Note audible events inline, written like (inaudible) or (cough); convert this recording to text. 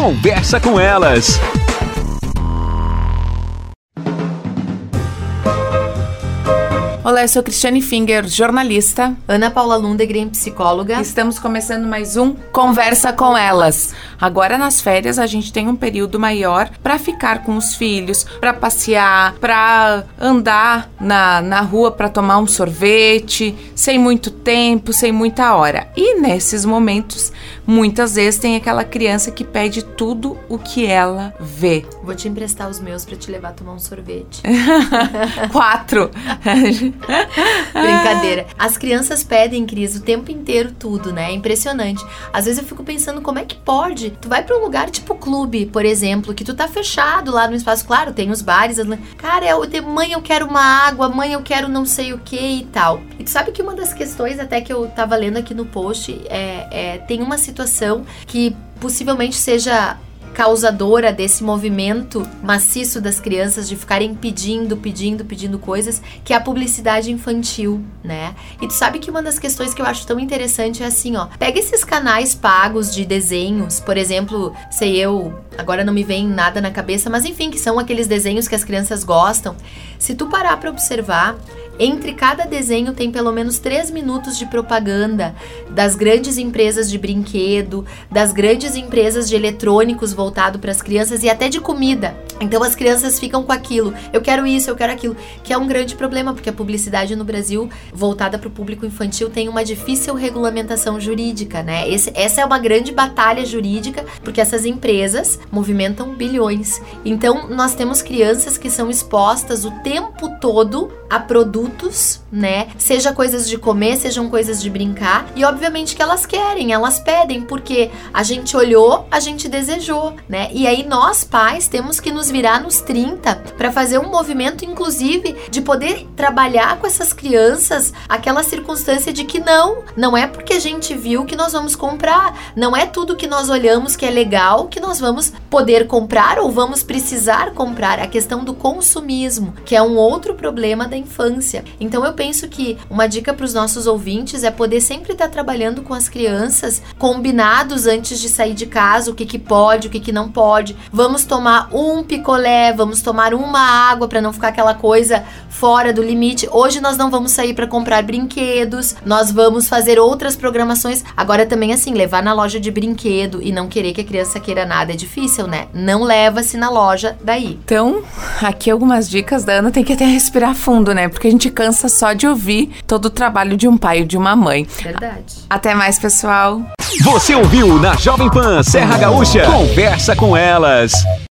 Conversa com elas. Olá, eu sou Cristiane Finger, jornalista. Ana Paula Lundegren, psicóloga. Estamos começando mais um Conversa com Elas. Agora nas férias a gente tem um período maior para ficar com os filhos, para passear, para andar na, na rua para tomar um sorvete, sem muito tempo, sem muita hora. E nesses momentos, muitas vezes tem aquela criança que pede tudo o que ela vê. Vou te emprestar os meus para te levar a tomar um sorvete. (laughs) Quatro. (laughs) Brincadeira. As crianças pedem, Cris, o tempo inteiro tudo, né? É impressionante. Às vezes eu fico pensando como é que pode. Tu vai para um lugar tipo clube, por exemplo, que tu tá fechado lá no espaço. Claro, tem os bares. Cara, eu, mãe, eu quero uma água, mãe, eu quero não sei o que e tal. E tu sabe que uma das questões, até que eu tava lendo aqui no post, é, é tem uma situação que possivelmente seja causadora desse movimento maciço das crianças de ficarem pedindo, pedindo, pedindo coisas, que é a publicidade infantil, né? E tu sabe que uma das questões que eu acho tão interessante é assim, ó, pega esses canais pagos de desenhos, por exemplo, sei eu, agora não me vem nada na cabeça, mas enfim, que são aqueles desenhos que as crianças gostam. Se tu parar para observar, entre cada desenho tem pelo menos 3 minutos de propaganda das grandes empresas de brinquedo, das grandes empresas de eletrônicos voltado para as crianças e até de comida. Então as crianças ficam com aquilo, eu quero isso, eu quero aquilo, que é um grande problema, porque a publicidade no Brasil, voltada para o público infantil, tem uma difícil regulamentação jurídica, né? Esse, essa é uma grande batalha jurídica, porque essas empresas movimentam bilhões. Então nós temos crianças que são expostas o tempo todo a produtos né? Seja coisas de comer, sejam coisas de brincar. E obviamente que elas querem, elas pedem, porque a gente olhou, a gente desejou, né? E aí nós, pais, temos que nos virar nos 30 para fazer um movimento, inclusive, de poder trabalhar com essas crianças aquela circunstância de que não, não é porque a gente viu que nós vamos comprar, não é tudo que nós olhamos que é legal que nós vamos poder comprar ou vamos precisar comprar. A questão do consumismo, que é um outro problema da infância. Então eu penso que uma dica para os nossos ouvintes é poder sempre estar tá trabalhando com as crianças, combinados antes de sair de casa, o que, que pode, o que, que não pode. Vamos tomar um picolé, vamos tomar uma água para não ficar aquela coisa fora do limite. Hoje nós não vamos sair para comprar brinquedos, nós vamos fazer outras programações. Agora também assim, levar na loja de brinquedo e não querer que a criança queira nada é difícil, né? Não leva-se na loja daí. Então, aqui algumas dicas da Ana, tem que até respirar fundo, né? Porque a gente cansa só de ouvir todo o trabalho de um pai e de uma mãe. Verdade. Até mais, pessoal. Você ouviu na Jovem Pan Serra Gaúcha? Conversa com elas.